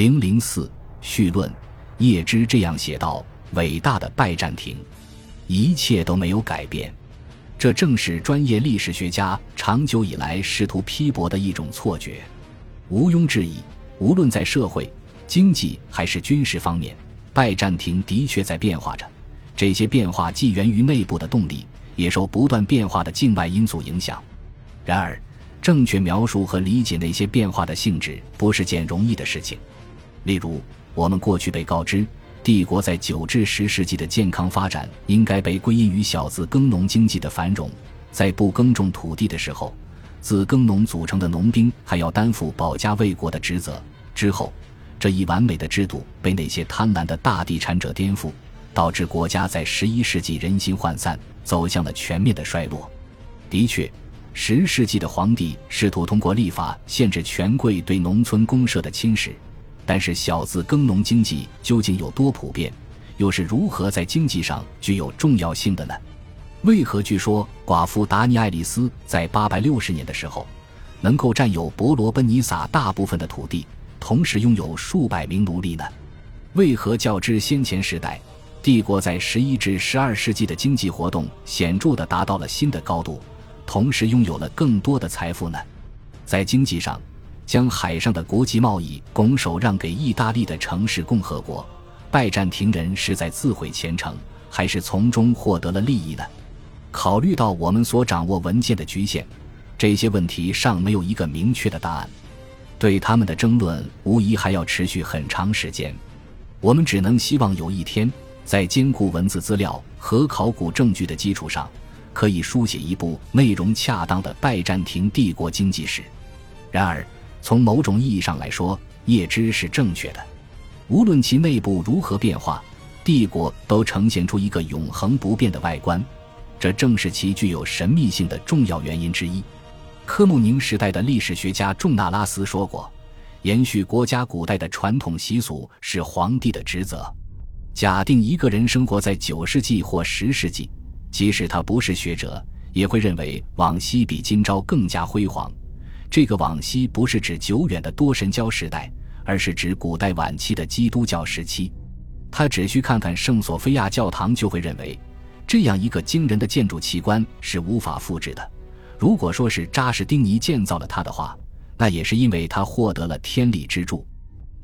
零零四序论，叶芝这样写道：“伟大的拜占庭，一切都没有改变。”这正是专业历史学家长久以来试图批驳的一种错觉。毋庸置疑，无论在社会、经济还是军事方面，拜占庭的确在变化着。这些变化既源于内部的动力，也受不断变化的境外因素影响。然而，正确描述和理解那些变化的性质不是件容易的事情。例如，我们过去被告知，帝国在九至十世纪的健康发展应该被归因于小自耕农经济的繁荣。在不耕种土地的时候，自耕农组成的农兵还要担负保家卫国的职责。之后，这一完美的制度被那些贪婪的大地产者颠覆，导致国家在十一世纪人心涣散，走向了全面的衰落。的确，十世纪的皇帝试图通过立法限制权贵对农村公社的侵蚀。但是小字耕农经济究竟有多普遍，又是如何在经济上具有重要性的呢？为何据说寡妇达尼爱丽丝在八百六十年的时候，能够占有伯罗奔尼撒大部分的土地，同时拥有数百名奴隶呢？为何较之先前时代，帝国在十一至十二世纪的经济活动显著地达到了新的高度，同时拥有了更多的财富呢？在经济上。将海上的国际贸易拱手让给意大利的城市共和国，拜占庭人是在自毁前程，还是从中获得了利益呢？考虑到我们所掌握文件的局限，这些问题尚没有一个明确的答案。对他们的争论无疑还要持续很长时间。我们只能希望有一天，在兼顾文字资料和考古证据的基础上，可以书写一部内容恰当的拜占庭帝国经济史。然而。从某种意义上来说，叶芝是正确的。无论其内部如何变化，帝国都呈现出一个永恒不变的外观，这正是其具有神秘性的重要原因之一。科穆宁时代的历史学家仲纳拉斯说过：“延续国家古代的传统习俗是皇帝的职责。”假定一个人生活在九世纪或十世纪，即使他不是学者，也会认为往昔比今朝更加辉煌。这个往昔不是指久远的多神教时代，而是指古代晚期的基督教时期。他只需看看圣索菲亚教堂，就会认为，这样一个惊人的建筑奇观是无法复制的。如果说是扎什丁尼建造了它的话，那也是因为他获得了天理之助。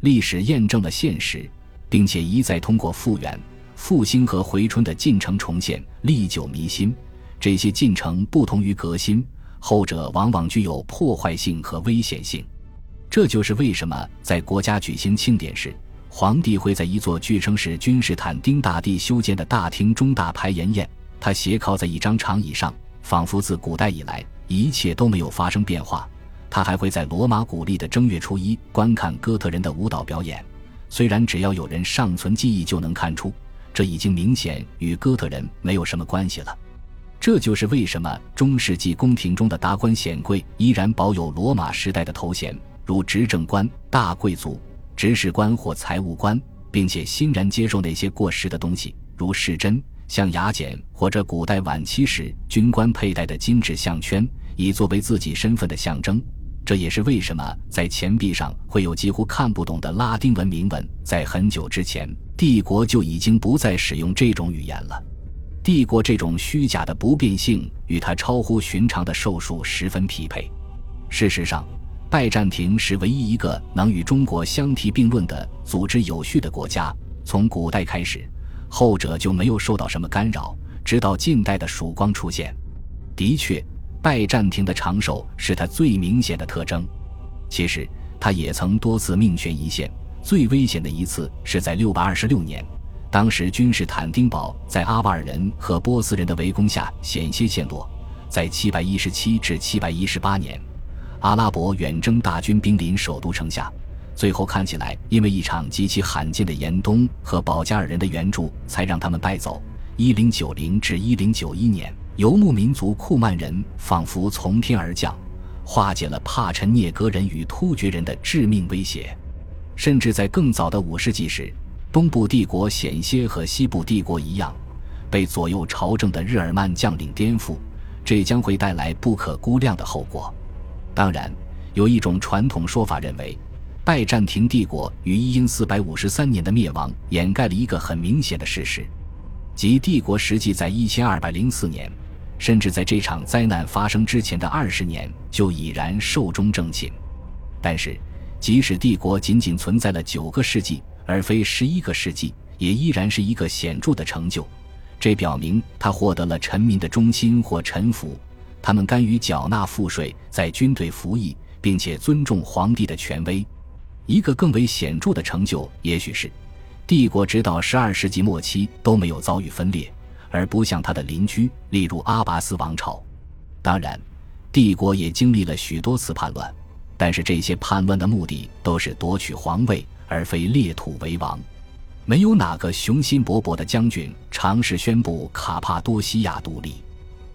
历史验证了现实，并且一再通过复原、复兴和回春的进程重现，历久弥新。这些进程不同于革新。后者往往具有破坏性和危险性，这就是为什么在国家举行庆典时，皇帝会在一座据称是君士坦丁大帝修建的大厅中大排筵宴。他斜靠在一张长椅上，仿佛自古代以来一切都没有发生变化。他还会在罗马古历的正月初一观看哥特人的舞蹈表演，虽然只要有人尚存记忆就能看出，这已经明显与哥特人没有什么关系了。这就是为什么中世纪宫廷中的达官显贵依然保有罗马时代的头衔，如执政官、大贵族、执事官或财务官，并且欣然接受那些过时的东西，如饰针、像牙剪或者古代晚期时军官佩戴的金质项圈，以作为自己身份的象征。这也是为什么在钱币上会有几乎看不懂的拉丁文铭文。在很久之前，帝国就已经不再使用这种语言了。帝国这种虚假的不变性与它超乎寻常的寿数十分匹配。事实上，拜占庭是唯一一个能与中国相提并论的组织有序的国家。从古代开始，后者就没有受到什么干扰，直到近代的曙光出现。的确，拜占庭的长寿是他最明显的特征。其实，他也曾多次命悬一线。最危险的一次是在六百二十六年。当时，君士坦丁堡在阿瓦尔人和波斯人的围攻下险些陷落。在717至718年，阿拉伯远征大军兵临首都城下，最后看起来因为一场极其罕见的严冬和保加尔人的援助，才让他们败走。1090至1091年，游牧民族库曼人仿佛从天而降，化解了帕陈涅格人与突厥人的致命威胁。甚至在更早的五世纪时。东部帝国险些和西部帝国一样，被左右朝政的日耳曼将领颠覆，这将会带来不可估量的后果。当然，有一种传统说法认为，拜占庭帝国于一因四百五十三年的灭亡掩盖了一个很明显的事实，即帝国实际在一千二百零四年，甚至在这场灾难发生之前的二十年就已然寿终正寝。但是，即使帝国仅仅存在了九个世纪，而非十一个世纪，也依然是一个显著的成就。这表明他获得了臣民的忠心或臣服，他们甘于缴纳赋税，在军队服役，并且尊重皇帝的权威。一个更为显著的成就，也许是帝国直到十二世纪末期都没有遭遇分裂，而不像他的邻居，例如阿拔斯王朝。当然，帝国也经历了许多次叛乱。但是这些叛乱的目的都是夺取皇位，而非列土为王。没有哪个雄心勃勃的将军尝试宣布卡帕多西亚独立。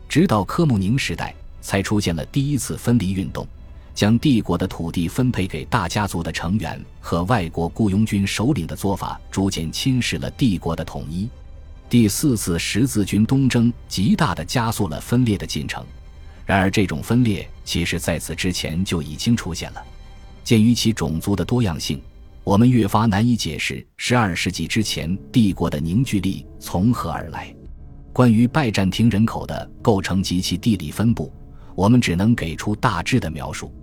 直到科穆宁时代，才出现了第一次分离运动，将帝国的土地分配给大家族的成员和外国雇佣军首领的做法，逐渐侵蚀了帝国的统一。第四次十字军东征极大地加速了分裂的进程。然而，这种分裂其实在此之前就已经出现了。鉴于其种族的多样性，我们越发难以解释十二世纪之前帝国的凝聚力从何而来。关于拜占庭人口的构成及其地理分布，我们只能给出大致的描述。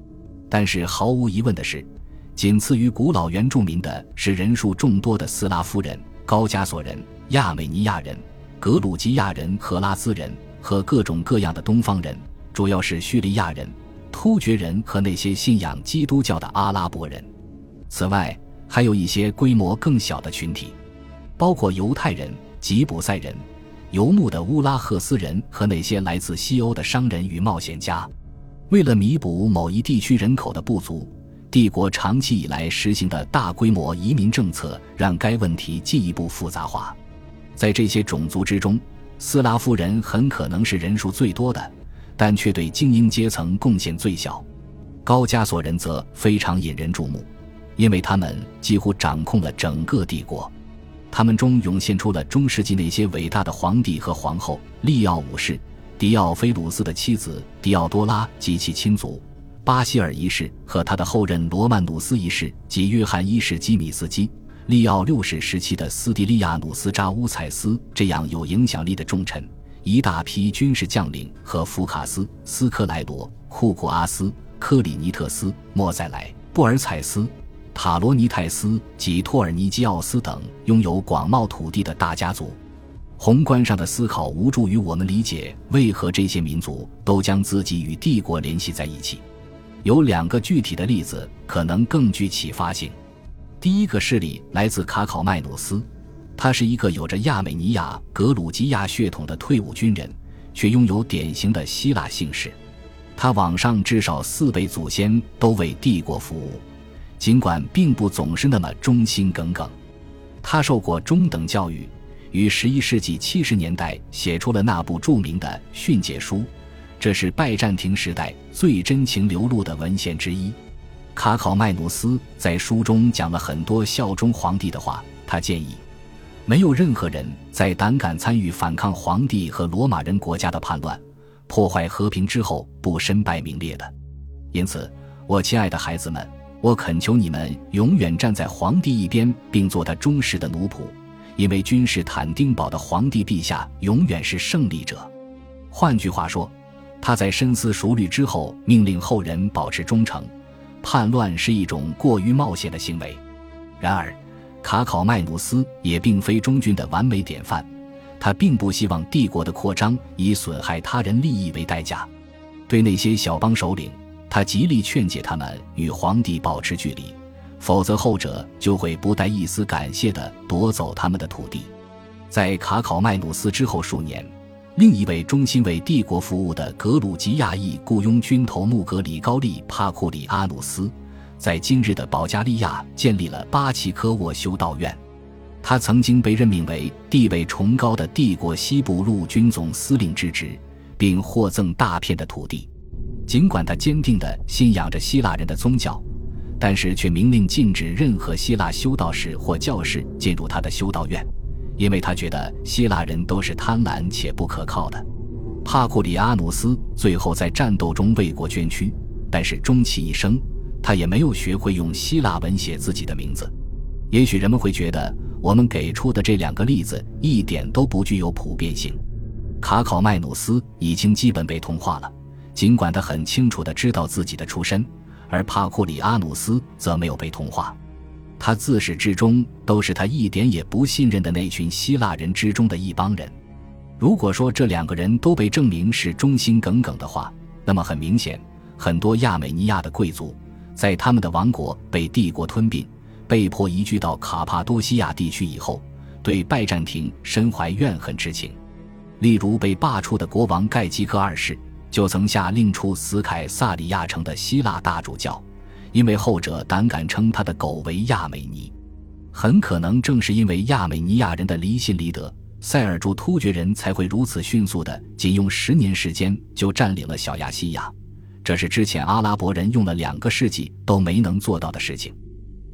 但是毫无疑问的是，仅次于古老原住民的是人数众多的斯拉夫人、高加索人、亚美尼亚人、格鲁吉亚人、赫拉兹人和各种各样的东方人。主要是叙利亚人、突厥人和那些信仰基督教的阿拉伯人。此外，还有一些规模更小的群体，包括犹太人、吉普赛人、游牧的乌拉赫斯人和那些来自西欧的商人与冒险家。为了弥补某一地区人口的不足，帝国长期以来实行的大规模移民政策让该问题进一步复杂化。在这些种族之中，斯拉夫人很可能是人数最多的。但却对精英阶层贡献最小，高加索人则非常引人注目，因为他们几乎掌控了整个帝国。他们中涌现出了中世纪那些伟大的皇帝和皇后：利奥五世、迪奥菲鲁斯的妻子迪奥多拉及其亲族、巴希尔一世和他的后任罗曼努斯一世及约翰一世基米斯基、利奥六世时期的斯蒂利亚努斯扎乌采斯这样有影响力的重臣。一大批军事将领和福卡斯、斯科莱罗、库库阿斯、科里尼特斯、莫塞莱、布尔采斯、塔罗尼泰斯及托尔尼基奥斯等拥有广袤土地的大家族。宏观上的思考无助于我们理解为何这些民族都将自己与帝国联系在一起。有两个具体的例子可能更具启发性。第一个事例来自卡考麦努斯。他是一个有着亚美尼亚、格鲁吉亚血统的退伍军人，却拥有典型的希腊姓氏。他往上至少四辈祖先都为帝国服务，尽管并不总是那么忠心耿耿。他受过中等教育，于十一世纪七十年代写出了那部著名的训诫书，这是拜占庭时代最真情流露的文献之一。卡考麦努斯在书中讲了很多效忠皇帝的话，他建议。没有任何人在胆敢参与反抗皇帝和罗马人国家的叛乱、破坏和平之后不身败名裂的。因此，我亲爱的孩子们，我恳求你们永远站在皇帝一边，并做他忠实的奴仆，因为君士坦丁堡的皇帝陛下永远是胜利者。换句话说，他在深思熟虑之后命令后人保持忠诚。叛乱是一种过于冒险的行为。然而。卡考麦努斯也并非忠君的完美典范，他并不希望帝国的扩张以损害他人利益为代价。对那些小邦首领，他极力劝诫他们与皇帝保持距离，否则后者就会不带一丝感谢地夺走他们的土地。在卡考麦努斯之后数年，另一位忠心为帝国服务的格鲁吉亚裔雇佣军头穆格里高利·帕库里阿努斯。在今日的保加利亚建立了巴奇科沃修道院，他曾经被任命为地位崇高的帝国西部陆军总司令之职，并获赠大片的土地。尽管他坚定地信仰着希腊人的宗教，但是却明令禁止任何希腊修道士或教士进入他的修道院，因为他觉得希腊人都是贪婪且不可靠的。帕库里阿努斯最后在战斗中为国捐躯，但是终其一生。他也没有学会用希腊文写自己的名字。也许人们会觉得，我们给出的这两个例子一点都不具有普遍性。卡考麦努斯已经基本被同化了，尽管他很清楚地知道自己的出身，而帕库里阿努斯则没有被同化。他自始至终都是他一点也不信任的那群希腊人之中的一帮人。如果说这两个人都被证明是忠心耿耿的话，那么很明显，很多亚美尼亚的贵族在他们的王国被帝国吞并、被迫移居到卡帕多西亚地区以后，对拜占庭深怀怨恨之情。例如，被罢黜的国王盖吉克二世就曾下令处死凯撒里亚城的希腊大主教。因为后者胆敢称他的狗为亚美尼，很可能正是因为亚美尼亚人的离心离德，塞尔柱突厥人才会如此迅速的，仅用十年时间就占领了小亚细亚。这是之前阿拉伯人用了两个世纪都没能做到的事情。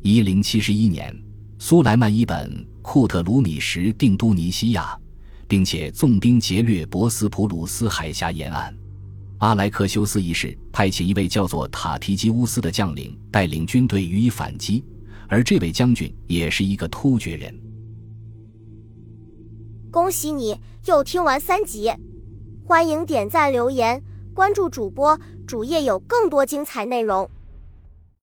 一零七十一年，苏莱曼一本库特鲁米什定都尼西亚，并且纵兵劫掠博斯普鲁斯海峡沿岸。阿莱克修斯一世派遣一位叫做塔提基乌斯的将领带领军队予以反击，而这位将军也是一个突厥人。恭喜你又听完三集，欢迎点赞、留言、关注主播，主页有更多精彩内容。